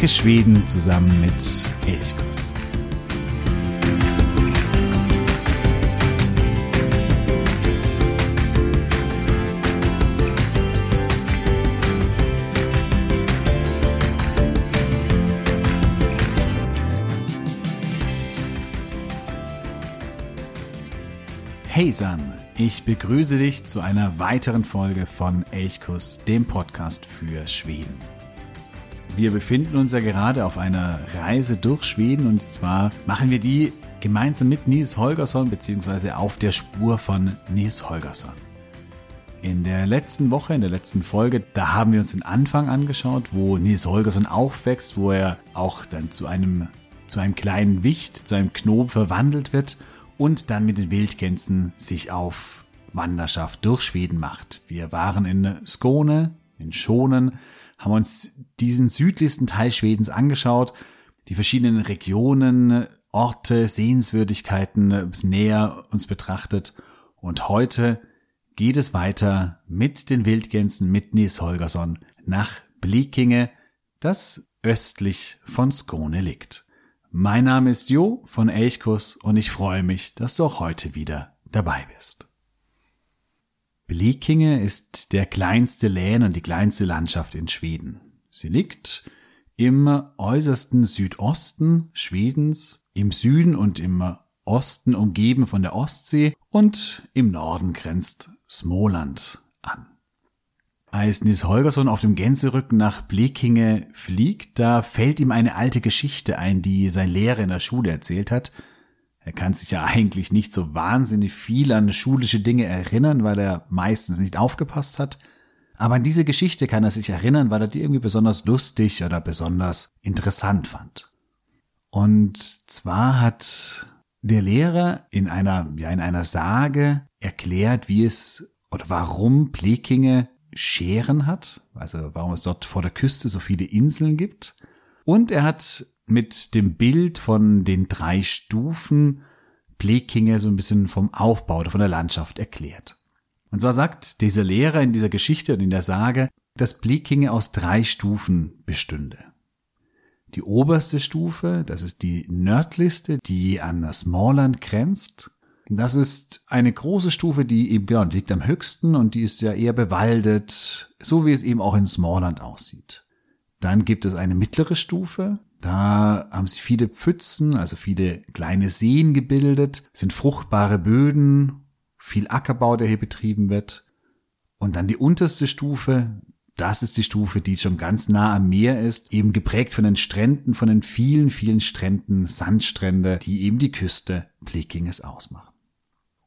Entdecke Schweden zusammen mit Elchkuss. Hey San, ich begrüße dich zu einer weiteren Folge von Elchkuss, dem Podcast für Schweden. Wir befinden uns ja gerade auf einer Reise durch Schweden und zwar machen wir die gemeinsam mit Nils Holgersson bzw. auf der Spur von Nils Holgersson. In der letzten Woche, in der letzten Folge, da haben wir uns den Anfang angeschaut, wo Nils Holgersson aufwächst, wo er auch dann zu einem, zu einem kleinen Wicht, zu einem Knob verwandelt wird und dann mit den Wildgänsen sich auf Wanderschaft durch Schweden macht. Wir waren in Skåne, in Schonen, haben uns diesen südlichsten Teil Schwedens angeschaut, die verschiedenen Regionen, Orte, Sehenswürdigkeiten näher uns betrachtet und heute geht es weiter mit den Wildgänsen mit Nils Holgersson nach Blekinge, das östlich von Skåne liegt. Mein Name ist Jo von Elchkuss und ich freue mich, dass du auch heute wieder dabei bist. Blekinge ist der kleinste Län und die kleinste Landschaft in Schweden. Sie liegt im äußersten Südosten Schwedens, im Süden und im Osten umgeben von der Ostsee und im Norden grenzt Smoland an. Als Nils Holgersson auf dem Gänserücken nach Blekinge fliegt, da fällt ihm eine alte Geschichte ein, die sein Lehrer in der Schule erzählt hat. Er kann sich ja eigentlich nicht so wahnsinnig viel an schulische Dinge erinnern, weil er meistens nicht aufgepasst hat. Aber an diese Geschichte kann er sich erinnern, weil er die irgendwie besonders lustig oder besonders interessant fand. Und zwar hat der Lehrer in einer, ja, in einer Sage erklärt, wie es oder warum Blekinge Scheren hat, also warum es dort vor der Küste so viele Inseln gibt. Und er hat mit dem Bild von den drei Stufen Blekinge so ein bisschen vom Aufbau oder von der Landschaft erklärt. Und zwar sagt dieser Lehrer in dieser Geschichte und in der Sage, dass Blekinge aus drei Stufen bestünde. Die oberste Stufe, das ist die nördlichste, die an das Moorland grenzt. Das ist eine große Stufe, die eben, genau, die liegt am höchsten und die ist ja eher bewaldet, so wie es eben auch in Smallland aussieht. Dann gibt es eine mittlere Stufe. Da haben sie viele Pfützen, also viele kleine Seen gebildet, sind fruchtbare Böden, viel Ackerbau, der hier betrieben wird. Und dann die unterste Stufe, das ist die Stufe, die schon ganz nah am Meer ist, eben geprägt von den Stränden, von den vielen, vielen Stränden, Sandstrände, die eben die Küste Blekinges ausmachen.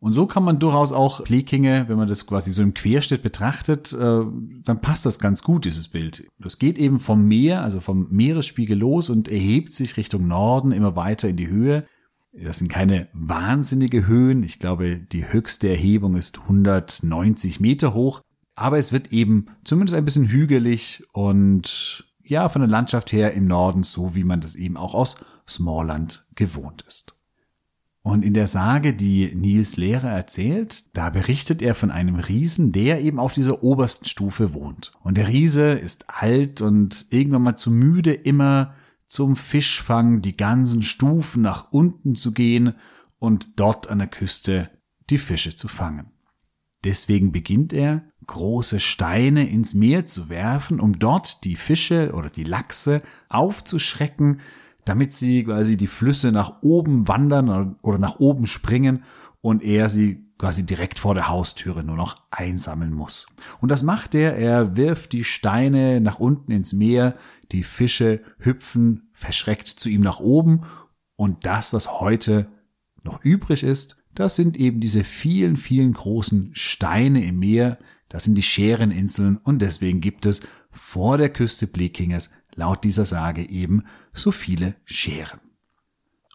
Und so kann man durchaus auch Blekinge, wenn man das quasi so im Querschnitt betrachtet, äh, dann passt das ganz gut, dieses Bild. Das geht eben vom Meer, also vom Meeresspiegel los und erhebt sich Richtung Norden immer weiter in die Höhe. Das sind keine wahnsinnige Höhen. Ich glaube, die höchste Erhebung ist 190 Meter hoch. Aber es wird eben zumindest ein bisschen hügelig und ja, von der Landschaft her im Norden so, wie man das eben auch aus Smallland gewohnt ist. Und in der Sage, die Nils Lehrer erzählt, da berichtet er von einem Riesen, der eben auf dieser obersten Stufe wohnt. Und der Riese ist alt und irgendwann mal zu müde, immer zum Fischfang die ganzen Stufen nach unten zu gehen und dort an der Küste die Fische zu fangen. Deswegen beginnt er, große Steine ins Meer zu werfen, um dort die Fische oder die Lachse aufzuschrecken, damit sie quasi die Flüsse nach oben wandern oder nach oben springen und er sie quasi direkt vor der Haustüre nur noch einsammeln muss. Und das macht er, er wirft die Steine nach unten ins Meer, die Fische hüpfen verschreckt zu ihm nach oben. Und das, was heute noch übrig ist, das sind eben diese vielen, vielen großen Steine im Meer, das sind die Schereninseln und deswegen gibt es vor der Küste Blekinges laut dieser Sage eben so viele Scheren.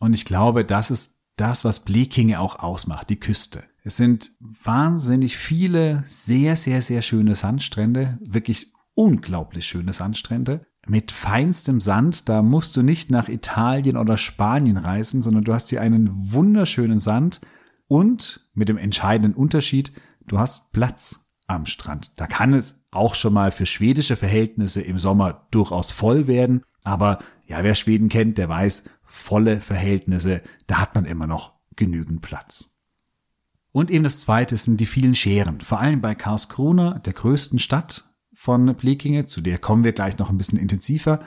Und ich glaube, das ist das, was Blekinge auch ausmacht, die Küste. Es sind wahnsinnig viele sehr, sehr, sehr schöne Sandstrände, wirklich unglaublich schöne Sandstrände mit feinstem Sand. Da musst du nicht nach Italien oder Spanien reisen, sondern du hast hier einen wunderschönen Sand und mit dem entscheidenden Unterschied, du hast Platz am Strand. Da kann es auch schon mal für schwedische Verhältnisse im Sommer durchaus voll werden. Aber ja, wer Schweden kennt, der weiß, volle Verhältnisse, da hat man immer noch genügend Platz. Und eben das zweite sind die vielen Scheren, vor allem bei Karlskrona, der größten Stadt von Blekinge, zu der kommen wir gleich noch ein bisschen intensiver.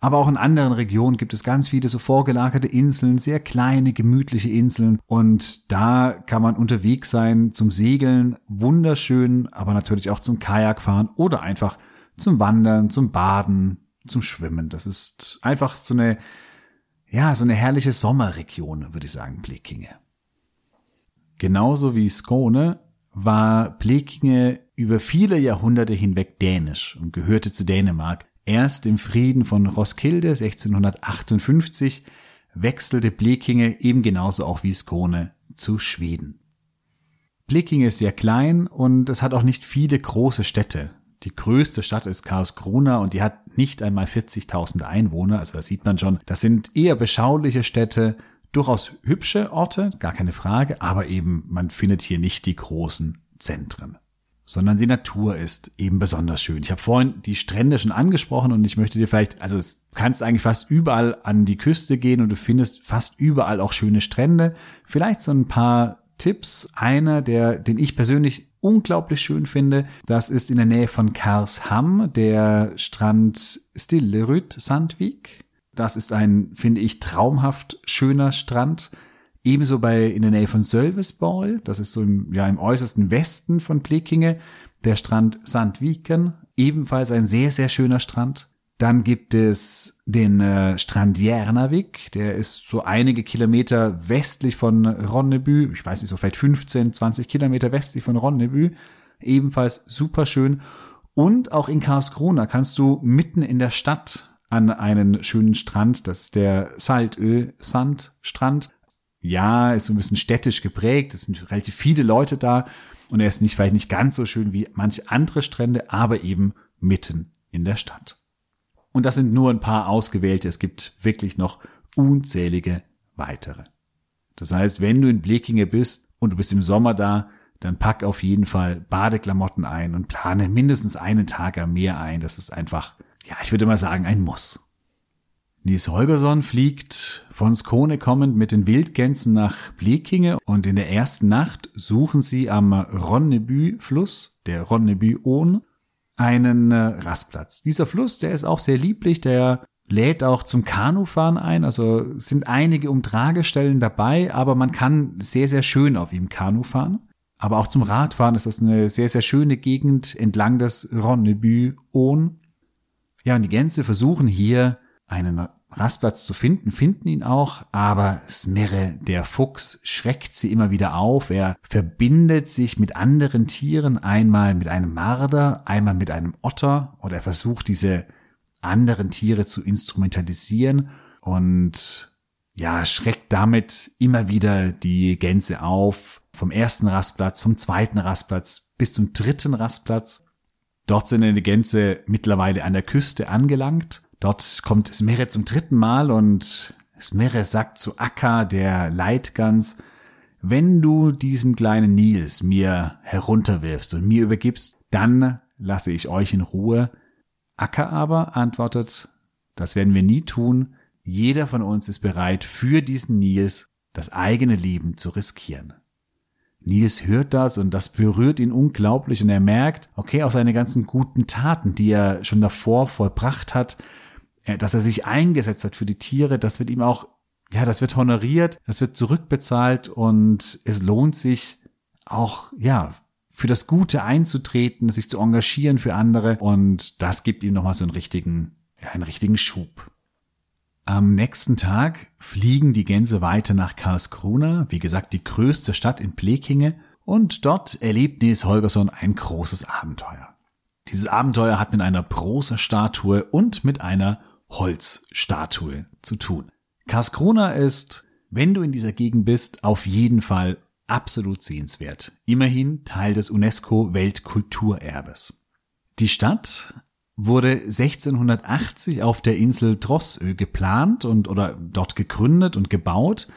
Aber auch in anderen Regionen gibt es ganz viele so vorgelagerte Inseln, sehr kleine, gemütliche Inseln. Und da kann man unterwegs sein zum Segeln, wunderschön, aber natürlich auch zum Kajakfahren oder einfach zum Wandern, zum Baden, zum Schwimmen. Das ist einfach so eine, ja, so eine herrliche Sommerregion, würde ich sagen, Blekinge. Genauso wie Skåne war Blekinge über viele Jahrhunderte hinweg dänisch und gehörte zu Dänemark. Erst im Frieden von Roskilde 1658 wechselte Blekinge eben genauso auch wie Skåne zu Schweden. Blekinge ist sehr klein und es hat auch nicht viele große Städte. Die größte Stadt ist Karlskrona und die hat nicht einmal 40.000 Einwohner. Also da sieht man schon, das sind eher beschauliche Städte, durchaus hübsche Orte, gar keine Frage, aber eben man findet hier nicht die großen Zentren sondern die Natur ist eben besonders schön. Ich habe vorhin die Strände schon angesprochen und ich möchte dir vielleicht, also es kannst eigentlich fast überall an die Küste gehen und du findest fast überall auch schöne Strände. Vielleicht so ein paar Tipps. Einer, der, den ich persönlich unglaublich schön finde, das ist in der Nähe von Karlsham, der Strand Stillerud Sandvik. Das ist ein, finde ich, traumhaft schöner Strand. Ebenso bei, in der Nähe von Sölvesborg, das ist so im, ja, im äußersten Westen von Blekinge, der Strand Sandviken, ebenfalls ein sehr, sehr schöner Strand. Dann gibt es den äh, Strand Järnavik, der ist so einige Kilometer westlich von Ronneby, ich weiß nicht, so vielleicht 15, 20 Kilometer westlich von Ronneby, ebenfalls super schön. Und auch in Karlskrona kannst du mitten in der Stadt an einen schönen Strand, das ist der Saltö Sandstrand, ja, ist so ein bisschen städtisch geprägt, es sind relativ viele Leute da und er ist nicht, vielleicht nicht ganz so schön wie manche andere Strände, aber eben mitten in der Stadt. Und das sind nur ein paar ausgewählte, es gibt wirklich noch unzählige weitere. Das heißt, wenn du in Blekinge bist und du bist im Sommer da, dann pack auf jeden Fall Badeklamotten ein und plane mindestens einen Tag am Meer ein. Das ist einfach, ja, ich würde mal sagen, ein Muss. Nils Holgersson fliegt von Skone kommend mit den Wildgänsen nach Blekinge und in der ersten Nacht suchen sie am Ronneby-Fluss, der Ronneby-Ohn, einen äh, Rastplatz. Dieser Fluss, der ist auch sehr lieblich, der lädt auch zum Kanufahren ein, also sind einige Umtragestellen dabei, aber man kann sehr, sehr schön auf ihm Kanu fahren. Aber auch zum Radfahren ist das eine sehr, sehr schöne Gegend entlang des Ronneby-Ohn. Ja, und die Gänse versuchen hier einen Rastplatz zu finden, finden ihn auch, aber Smirre, der Fuchs, schreckt sie immer wieder auf. Er verbindet sich mit anderen Tieren, einmal mit einem Marder, einmal mit einem Otter, oder er versucht diese anderen Tiere zu instrumentalisieren und ja, schreckt damit immer wieder die Gänse auf, vom ersten Rastplatz, vom zweiten Rastplatz bis zum dritten Rastplatz. Dort sind die Gänse mittlerweile an der Küste angelangt Dort kommt Smerre zum dritten Mal und Smerre sagt zu Akka, der Leitgans, wenn du diesen kleinen Nils mir herunterwirfst und mir übergibst, dann lasse ich euch in Ruhe. Akka aber antwortet, das werden wir nie tun. Jeder von uns ist bereit, für diesen Nils das eigene Leben zu riskieren. Nils hört das und das berührt ihn unglaublich und er merkt, okay, auch seine ganzen guten Taten, die er schon davor vollbracht hat, dass er sich eingesetzt hat für die Tiere, das wird ihm auch, ja, das wird honoriert, das wird zurückbezahlt und es lohnt sich auch, ja, für das Gute einzutreten, sich zu engagieren für andere und das gibt ihm nochmal so einen richtigen, ja, einen richtigen Schub. Am nächsten Tag fliegen die Gänse weiter nach Karlskrona, wie gesagt, die größte Stadt in Blekinge, und dort erlebt Nils Holgersson ein großes Abenteuer. Dieses Abenteuer hat mit einer Prosa-Statue und mit einer Holzstatue zu tun. Karlskrona ist, wenn du in dieser Gegend bist, auf jeden Fall absolut sehenswert. Immerhin Teil des UNESCO Weltkulturerbes. Die Stadt wurde 1680 auf der Insel Drossö geplant und oder dort gegründet und gebaut.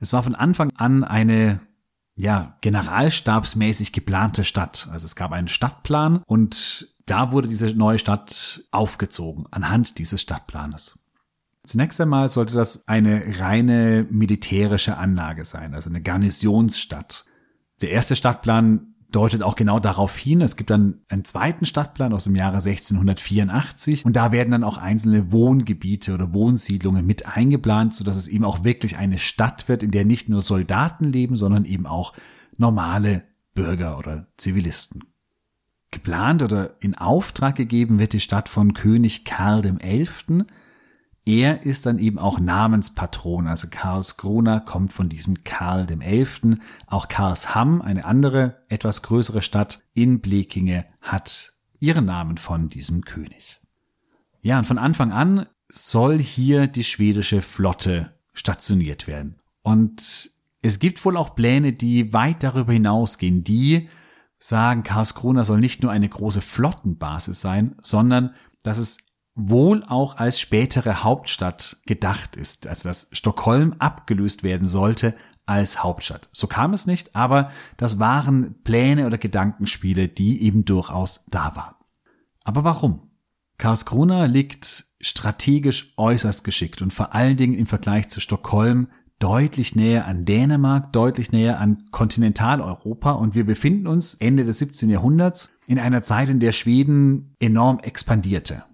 Es war von Anfang an eine ja, generalstabsmäßig geplante Stadt. Also es gab einen Stadtplan und da wurde diese neue Stadt aufgezogen anhand dieses Stadtplanes. Zunächst einmal sollte das eine reine militärische Anlage sein, also eine Garnisonsstadt. Der erste Stadtplan deutet auch genau darauf hin. Es gibt dann einen zweiten Stadtplan aus dem Jahre 1684 und da werden dann auch einzelne Wohngebiete oder Wohnsiedlungen mit eingeplant, sodass es eben auch wirklich eine Stadt wird, in der nicht nur Soldaten leben, sondern eben auch normale Bürger oder Zivilisten. Geplant oder in Auftrag gegeben wird die Stadt von König Karl XI. Er ist dann eben auch Namenspatron, also Karlskrona kommt von diesem Karl XI. Auch Karlsham, eine andere, etwas größere Stadt in Blekinge, hat ihren Namen von diesem König. Ja, und von Anfang an soll hier die schwedische Flotte stationiert werden. Und es gibt wohl auch Pläne, die weit darüber hinausgehen, die sagen, Karlskrona soll nicht nur eine große Flottenbasis sein, sondern dass es wohl auch als spätere Hauptstadt gedacht ist, also dass Stockholm abgelöst werden sollte als Hauptstadt. So kam es nicht, aber das waren Pläne oder Gedankenspiele, die eben durchaus da waren. Aber warum? Karlskrona liegt strategisch äußerst geschickt und vor allen Dingen im Vergleich zu Stockholm deutlich näher an Dänemark, deutlich näher an Kontinentaleuropa und wir befinden uns Ende des 17. Jahrhunderts in einer Zeit, in der Schweden enorm expandierte.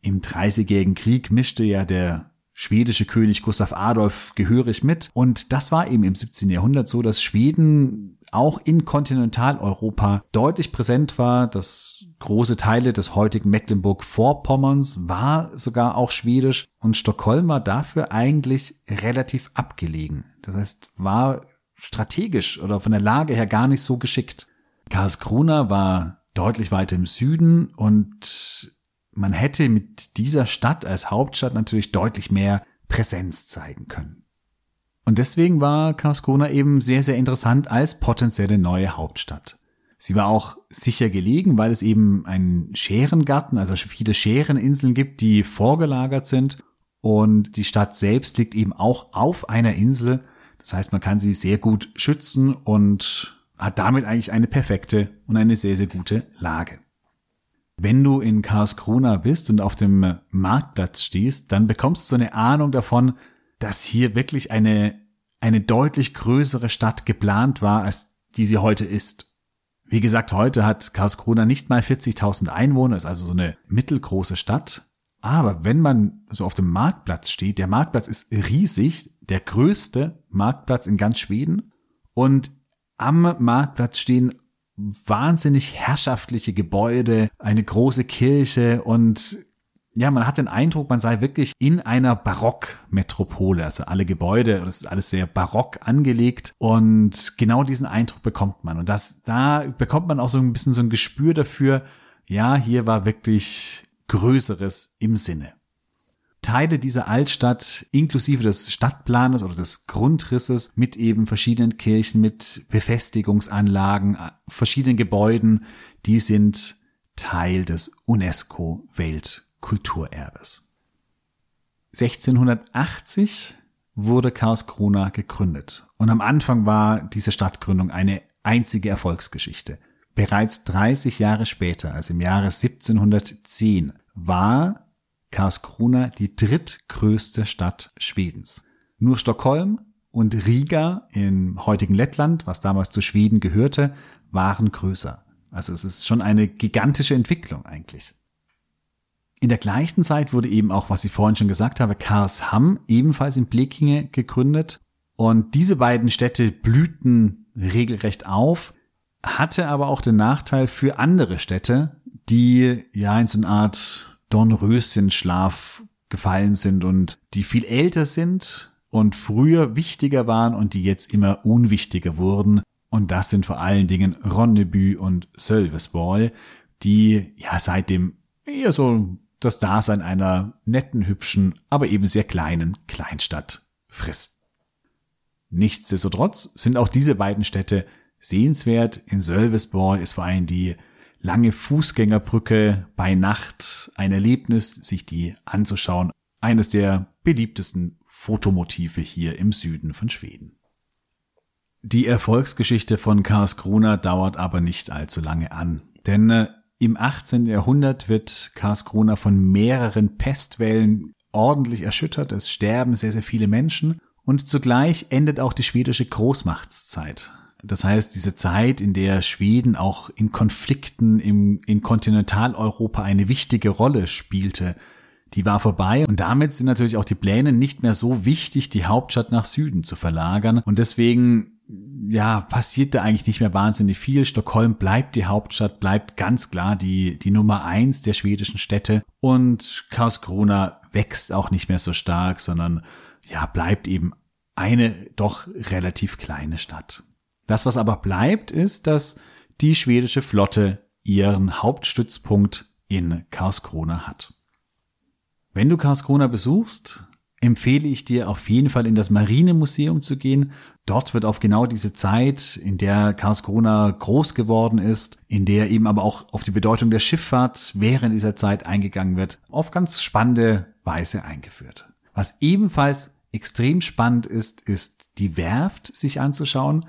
Im Dreißigjährigen Krieg mischte ja der schwedische König Gustav Adolf gehörig mit. Und das war eben im 17. Jahrhundert so, dass Schweden auch in Kontinentaleuropa deutlich präsent war. Das große Teile des heutigen Mecklenburg-Vorpommerns war sogar auch schwedisch und Stockholm war dafür eigentlich relativ abgelegen. Das heißt, war strategisch oder von der Lage her gar nicht so geschickt. Karlskrona war deutlich weiter im Süden und man hätte mit dieser Stadt als Hauptstadt natürlich deutlich mehr Präsenz zeigen können. Und deswegen war Karlskrona eben sehr, sehr interessant als potenzielle neue Hauptstadt. Sie war auch sicher gelegen, weil es eben einen Scherengarten, also viele Schereninseln gibt, die vorgelagert sind. Und die Stadt selbst liegt eben auch auf einer Insel. Das heißt, man kann sie sehr gut schützen und hat damit eigentlich eine perfekte und eine sehr, sehr gute Lage. Wenn du in Karlskrona bist und auf dem Marktplatz stehst, dann bekommst du so eine Ahnung davon, dass hier wirklich eine, eine deutlich größere Stadt geplant war, als die sie heute ist. Wie gesagt, heute hat Karlskrona nicht mal 40.000 Einwohner, ist also so eine mittelgroße Stadt. Aber wenn man so auf dem Marktplatz steht, der Marktplatz ist riesig, der größte Marktplatz in ganz Schweden. Und am Marktplatz stehen wahnsinnig herrschaftliche Gebäude, eine große Kirche und ja, man hat den Eindruck, man sei wirklich in einer Barockmetropole. Also alle Gebäude, das ist alles sehr barock angelegt und genau diesen Eindruck bekommt man. Und das, da bekommt man auch so ein bisschen so ein Gespür dafür, ja, hier war wirklich Größeres im Sinne. Teile dieser Altstadt inklusive des Stadtplanes oder des Grundrisses mit eben verschiedenen Kirchen, mit Befestigungsanlagen, äh, verschiedenen Gebäuden, die sind Teil des UNESCO Weltkulturerbes. 1680 wurde Karlskrona gegründet und am Anfang war diese Stadtgründung eine einzige Erfolgsgeschichte. Bereits 30 Jahre später, also im Jahre 1710, war Karlskrona die drittgrößte Stadt Schwedens. Nur Stockholm und Riga im heutigen Lettland, was damals zu Schweden gehörte, waren größer. Also es ist schon eine gigantische Entwicklung eigentlich. In der gleichen Zeit wurde eben auch, was ich vorhin schon gesagt habe, Karlsham ebenfalls in Blekinge gegründet. Und diese beiden Städte blühten regelrecht auf, hatte aber auch den Nachteil für andere Städte, die ja in so eine Art Dornröschenschlaf gefallen sind und die viel älter sind und früher wichtiger waren und die jetzt immer unwichtiger wurden. Und das sind vor allen Dingen Ronneby und Sölvesborg, die ja seitdem eher so das Dasein einer netten, hübschen, aber eben sehr kleinen Kleinstadt frisst. Nichtsdestotrotz sind auch diese beiden Städte sehenswert. In Sölvesborg ist vor allem die lange Fußgängerbrücke bei Nacht ein Erlebnis, sich die anzuschauen. Eines der beliebtesten Fotomotive hier im Süden von Schweden. Die Erfolgsgeschichte von Karlskrona dauert aber nicht allzu lange an, denn äh, im 18. Jahrhundert wird Karlskrona von mehreren Pestwellen ordentlich erschüttert, es sterben sehr, sehr viele Menschen und zugleich endet auch die schwedische Großmachtszeit. Das heißt, diese Zeit, in der Schweden auch in Konflikten im, in Kontinentaleuropa eine wichtige Rolle spielte, die war vorbei und damit sind natürlich auch die Pläne nicht mehr so wichtig, die Hauptstadt nach Süden zu verlagern und deswegen ja, passiert da eigentlich nicht mehr wahnsinnig viel. Stockholm bleibt die Hauptstadt, bleibt ganz klar die, die Nummer eins der schwedischen Städte und Karlskrona wächst auch nicht mehr so stark, sondern ja, bleibt eben eine doch relativ kleine Stadt. Das, was aber bleibt, ist, dass die schwedische Flotte ihren Hauptstützpunkt in Karlskrona hat. Wenn du Karlskrona besuchst, empfehle ich dir auf jeden Fall in das Marinemuseum zu gehen. Dort wird auf genau diese Zeit, in der Karlskrona groß geworden ist, in der eben aber auch auf die Bedeutung der Schifffahrt während dieser Zeit eingegangen wird, auf ganz spannende Weise eingeführt. Was ebenfalls extrem spannend ist, ist die Werft sich anzuschauen,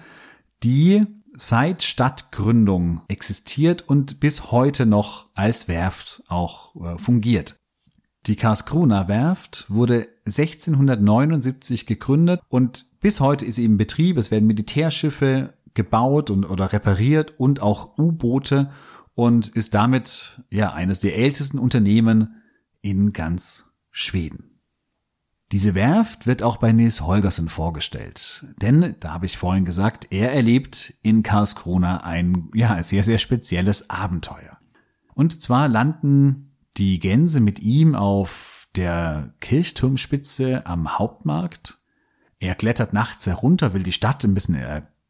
die seit Stadtgründung existiert und bis heute noch als Werft auch äh, fungiert. Die Karlskrona Werft wurde 1679 gegründet und bis heute ist sie im Betrieb. Es werden Militärschiffe gebaut und oder repariert und auch U-Boote und ist damit ja eines der ältesten Unternehmen in ganz Schweden. Diese Werft wird auch bei Nils Holgersen vorgestellt, denn da habe ich vorhin gesagt, er erlebt in Karlskrona ein ja sehr sehr spezielles Abenteuer. Und zwar landen die Gänse mit ihm auf der Kirchturmspitze am Hauptmarkt. Er klettert nachts herunter, will die Stadt ein bisschen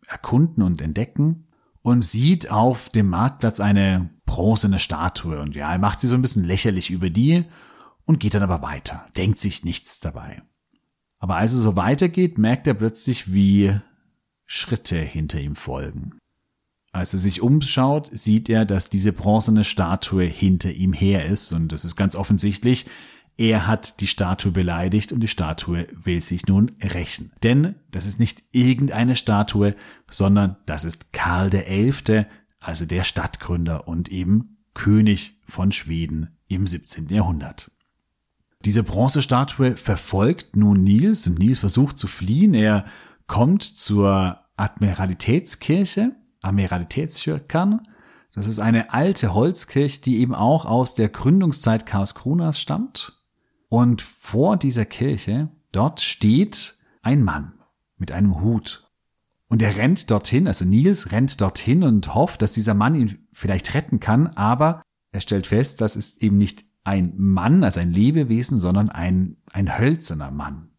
erkunden und entdecken und sieht auf dem Marktplatz eine bronzene Statue und ja, er macht sie so ein bisschen lächerlich über die und geht dann aber weiter, denkt sich nichts dabei. Aber als es so weitergeht, merkt er plötzlich, wie Schritte hinter ihm folgen. Als er sich umschaut, sieht er, dass diese bronzene Statue hinter ihm her ist und es ist ganz offensichtlich, er hat die Statue beleidigt und die Statue will sich nun rächen. Denn das ist nicht irgendeine Statue, sondern das ist Karl der Elfte, also der Stadtgründer und eben König von Schweden im 17. Jahrhundert. Diese Bronzestatue verfolgt nun Nils und Nils versucht zu fliehen. Er kommt zur Admiralitätskirche Amiralitätskirkan. Das ist eine alte Holzkirche, die eben auch aus der Gründungszeit Karlskronas stammt. Und vor dieser Kirche, dort steht ein Mann mit einem Hut. Und er rennt dorthin, also Nils rennt dorthin und hofft, dass dieser Mann ihn vielleicht retten kann, aber er stellt fest, das ist eben nicht ein Mann, also ein Lebewesen, sondern ein, ein hölzerner Mann,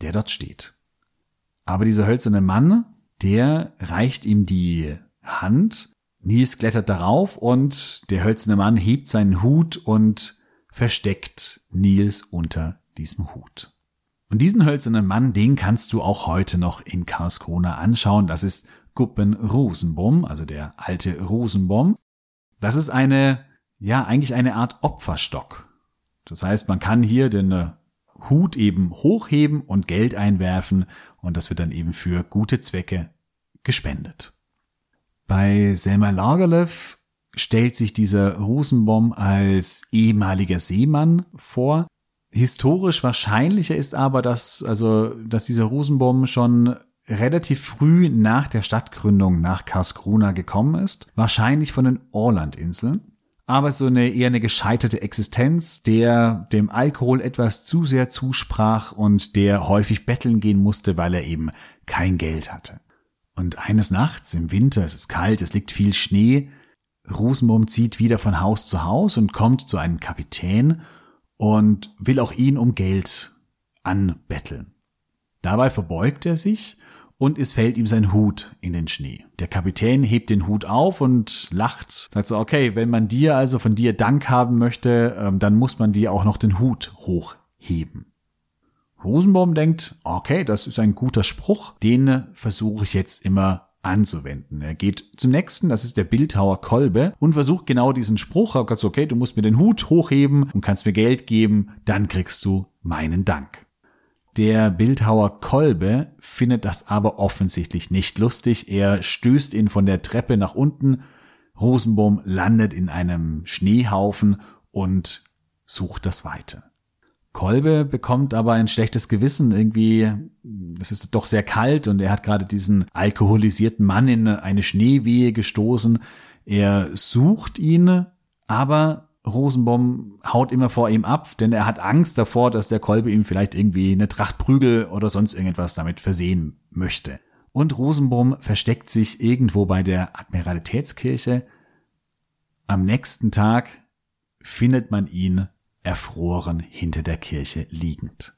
der dort steht. Aber dieser hölzerne Mann der reicht ihm die Hand. Nils klettert darauf und der hölzerne Mann hebt seinen Hut und versteckt Nils unter diesem Hut. Und diesen hölzernen Mann, den kannst du auch heute noch in Karlskrona anschauen. Das ist Guppen Rosenbaum, also der alte Rosenbaum. Das ist eine, ja, eigentlich eine Art Opferstock. Das heißt, man kann hier den Hut eben hochheben und Geld einwerfen und das wird dann eben für gute Zwecke gespendet. Bei Selma Lagerlöf stellt sich dieser Rosenbaum als ehemaliger Seemann vor. Historisch wahrscheinlicher ist aber, dass, also, dass dieser Rosenbaum schon relativ früh nach der Stadtgründung nach Karlskrona gekommen ist. Wahrscheinlich von den Orlandinseln aber so eine eher eine gescheiterte Existenz, der dem Alkohol etwas zu sehr zusprach und der häufig betteln gehen musste, weil er eben kein Geld hatte. Und eines Nachts im Winter, es ist kalt, es liegt viel Schnee, Rosenbaum zieht wieder von Haus zu Haus und kommt zu einem Kapitän und will auch ihn um Geld anbetteln. Dabei verbeugt er sich und es fällt ihm sein Hut in den Schnee. Der Kapitän hebt den Hut auf und lacht, sagt so, okay, wenn man dir also von dir Dank haben möchte, ähm, dann muss man dir auch noch den Hut hochheben. Rosenbaum denkt, okay, das ist ein guter Spruch, den versuche ich jetzt immer anzuwenden. Er geht zum nächsten, das ist der Bildhauer Kolbe und versucht genau diesen Spruch. Er sagt, okay, du musst mir den Hut hochheben und kannst mir Geld geben, dann kriegst du meinen Dank. Der Bildhauer Kolbe findet das aber offensichtlich nicht lustig. Er stößt ihn von der Treppe nach unten. Rosenbaum landet in einem Schneehaufen und sucht das Weite. Kolbe bekommt aber ein schlechtes Gewissen. Irgendwie, es ist doch sehr kalt und er hat gerade diesen alkoholisierten Mann in eine Schneewehe gestoßen. Er sucht ihn, aber Rosenbaum haut immer vor ihm ab, denn er hat Angst davor, dass der Kolbe ihm vielleicht irgendwie eine Tracht Prügel oder sonst irgendetwas damit versehen möchte. Und Rosenbaum versteckt sich irgendwo bei der Admiralitätskirche. Am nächsten Tag findet man ihn erfroren hinter der Kirche liegend.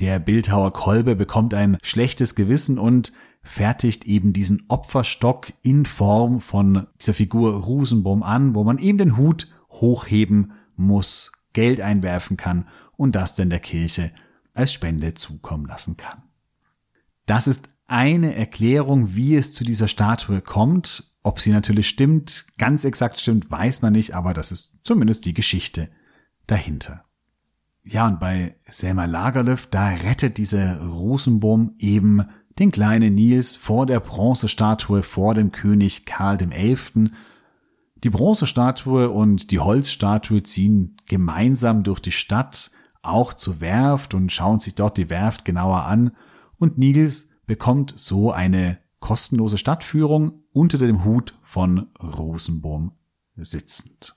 Der Bildhauer Kolbe bekommt ein schlechtes Gewissen und fertigt eben diesen Opferstock in Form von dieser Figur Rosenbaum an, wo man eben den Hut hochheben muss, Geld einwerfen kann und das dann der Kirche als Spende zukommen lassen kann. Das ist eine Erklärung, wie es zu dieser Statue kommt. Ob sie natürlich stimmt, ganz exakt stimmt, weiß man nicht, aber das ist zumindest die Geschichte dahinter. Ja, und bei Selma Lagerlöf, da rettet dieser Rosenbaum eben den kleinen Nils vor der Bronzestatue vor dem König Karl XI. Die Bronzestatue und die Holzstatue ziehen gemeinsam durch die Stadt, auch zur Werft und schauen sich dort die Werft genauer an und Nils bekommt so eine kostenlose Stadtführung unter dem Hut von Rosenbaum sitzend.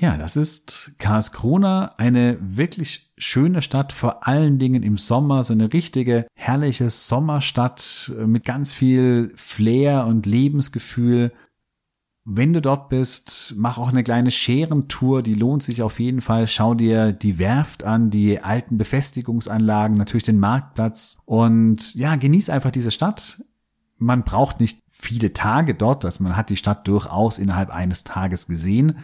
Ja, das ist Karlskrona, eine wirklich schöne Stadt, vor allen Dingen im Sommer, so eine richtige herrliche Sommerstadt mit ganz viel Flair und Lebensgefühl. Wenn du dort bist, mach auch eine kleine Scherentour, die lohnt sich auf jeden Fall. Schau dir die Werft an, die alten Befestigungsanlagen, natürlich den Marktplatz und ja, genieß einfach diese Stadt. Man braucht nicht viele Tage dort, also man hat die Stadt durchaus innerhalb eines Tages gesehen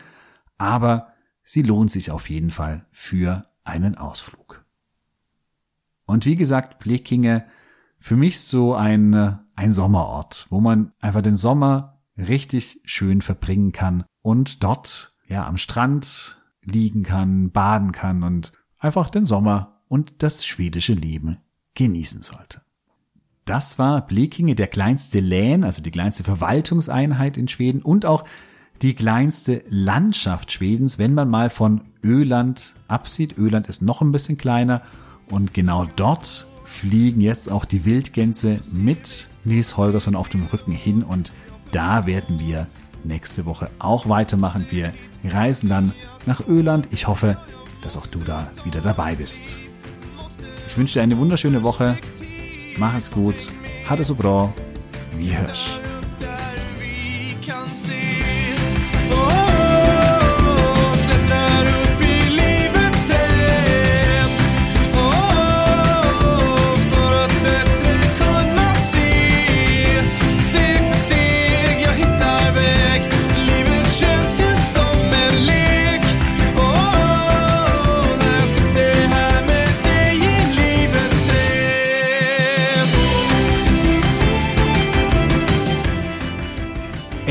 aber sie lohnt sich auf jeden Fall für einen Ausflug. Und wie gesagt, Blekinge für mich so ein, ein Sommerort, wo man einfach den Sommer richtig schön verbringen kann und dort ja am Strand liegen kann, baden kann und einfach den Sommer und das schwedische Leben genießen sollte. Das war Blekinge, der kleinste Län, also die kleinste Verwaltungseinheit in Schweden und auch die kleinste Landschaft Schwedens, wenn man mal von Öland absieht. Öland ist noch ein bisschen kleiner und genau dort fliegen jetzt auch die Wildgänse mit Nils Holgersson auf dem Rücken hin und da werden wir nächste Woche auch weitermachen. Wir reisen dann nach Öland. Ich hoffe, dass auch du da wieder dabei bist. Ich wünsche dir eine wunderschöne Woche. Mach es gut. Hat es so bra. Wie hörst.